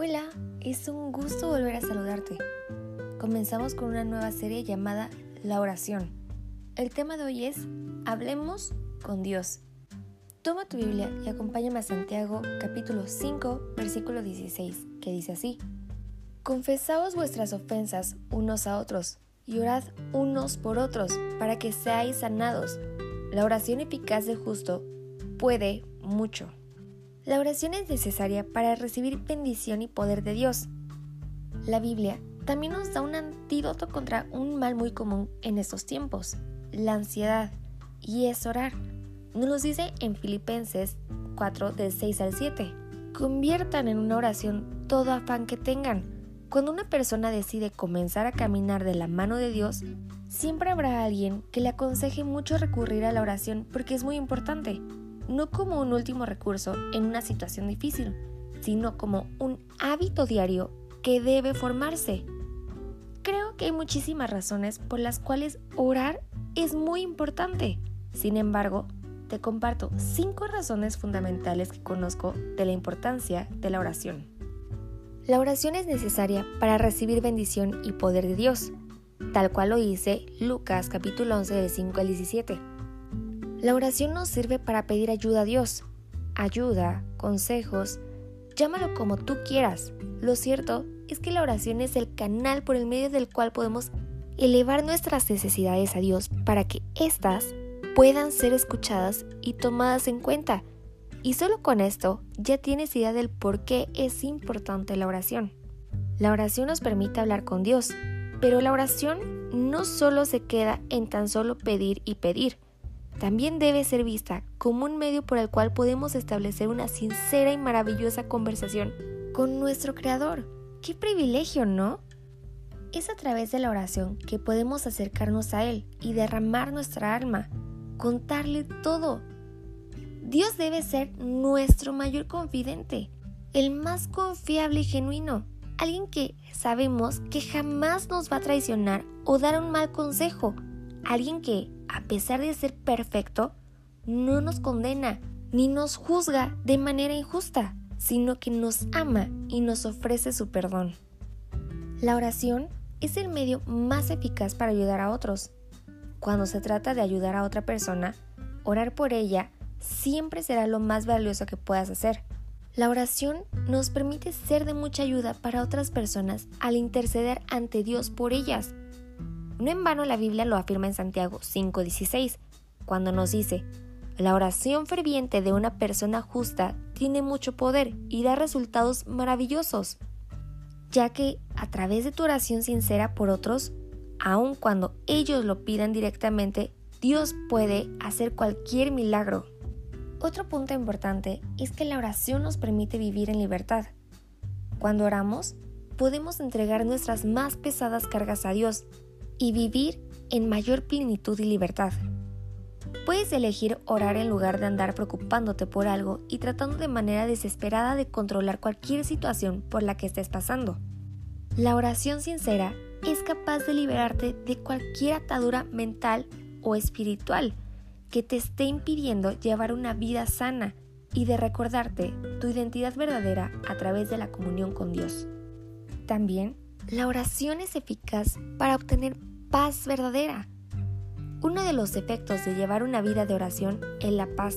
Hola, es un gusto volver a saludarte. Comenzamos con una nueva serie llamada La oración. El tema de hoy es Hablemos con Dios. Toma tu Biblia y acompáñame a Santiago capítulo 5 versículo 16, que dice así. Confesaos vuestras ofensas unos a otros y orad unos por otros para que seáis sanados. La oración eficaz del justo puede mucho. La oración es necesaria para recibir bendición y poder de Dios. La Biblia también nos da un antídoto contra un mal muy común en estos tiempos, la ansiedad, y es orar. Nos lo dice en Filipenses 4 del 6 al 7. Conviertan en una oración todo afán que tengan. Cuando una persona decide comenzar a caminar de la mano de Dios, siempre habrá alguien que le aconseje mucho recurrir a la oración porque es muy importante no como un último recurso en una situación difícil, sino como un hábito diario que debe formarse. Creo que hay muchísimas razones por las cuales orar es muy importante. Sin embargo, te comparto cinco razones fundamentales que conozco de la importancia de la oración. La oración es necesaria para recibir bendición y poder de Dios, tal cual lo dice Lucas capítulo 11 del 5 al 17. La oración nos sirve para pedir ayuda a Dios, ayuda, consejos, llámalo como tú quieras. Lo cierto es que la oración es el canal por el medio del cual podemos elevar nuestras necesidades a Dios para que éstas puedan ser escuchadas y tomadas en cuenta. Y solo con esto ya tienes idea del por qué es importante la oración. La oración nos permite hablar con Dios, pero la oración no solo se queda en tan solo pedir y pedir, también debe ser vista como un medio por el cual podemos establecer una sincera y maravillosa conversación con nuestro Creador. ¡Qué privilegio, ¿no? Es a través de la oración que podemos acercarnos a Él y derramar nuestra alma, contarle todo. Dios debe ser nuestro mayor confidente, el más confiable y genuino, alguien que sabemos que jamás nos va a traicionar o dar un mal consejo, alguien que a pesar de ser perfecto, no nos condena ni nos juzga de manera injusta, sino que nos ama y nos ofrece su perdón. La oración es el medio más eficaz para ayudar a otros. Cuando se trata de ayudar a otra persona, orar por ella siempre será lo más valioso que puedas hacer. La oración nos permite ser de mucha ayuda para otras personas al interceder ante Dios por ellas no en vano la Biblia lo afirma en Santiago 5:16, cuando nos dice, la oración ferviente de una persona justa tiene mucho poder y da resultados maravillosos, ya que a través de tu oración sincera por otros, aun cuando ellos lo pidan directamente, Dios puede hacer cualquier milagro. Otro punto importante es que la oración nos permite vivir en libertad. Cuando oramos, podemos entregar nuestras más pesadas cargas a Dios y vivir en mayor plenitud y libertad. Puedes elegir orar en lugar de andar preocupándote por algo y tratando de manera desesperada de controlar cualquier situación por la que estés pasando. La oración sincera es capaz de liberarte de cualquier atadura mental o espiritual que te esté impidiendo llevar una vida sana y de recordarte tu identidad verdadera a través de la comunión con Dios. También, la oración es eficaz para obtener paz verdadera. Uno de los efectos de llevar una vida de oración es la paz.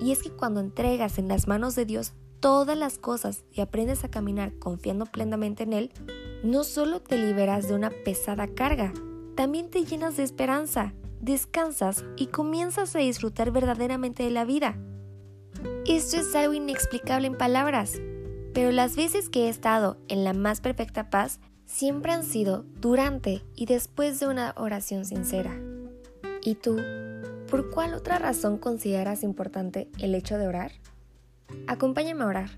Y es que cuando entregas en las manos de Dios todas las cosas y aprendes a caminar confiando plenamente en Él, no solo te liberas de una pesada carga, también te llenas de esperanza, descansas y comienzas a disfrutar verdaderamente de la vida. Esto es algo inexplicable en palabras, pero las veces que he estado en la más perfecta paz, siempre han sido durante y después de una oración sincera. ¿Y tú, por cuál otra razón consideras importante el hecho de orar? Acompáñame a orar.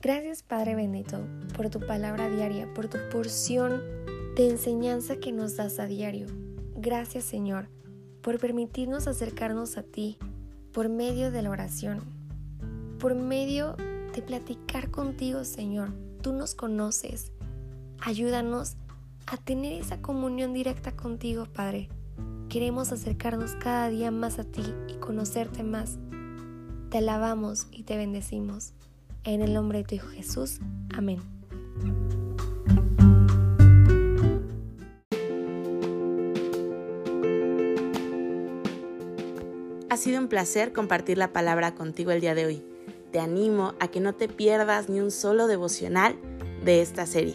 Gracias Padre bendito por tu palabra diaria, por tu porción de enseñanza que nos das a diario. Gracias Señor por permitirnos acercarnos a ti por medio de la oración, por medio de platicar contigo Señor. Tú nos conoces. Ayúdanos a tener esa comunión directa contigo Padre. Queremos acercarnos cada día más a ti y conocerte más. Te alabamos y te bendecimos. En el nombre de tu Hijo Jesús. Amén. Ha sido un placer compartir la palabra contigo el día de hoy. Te animo a que no te pierdas ni un solo devocional de esta serie.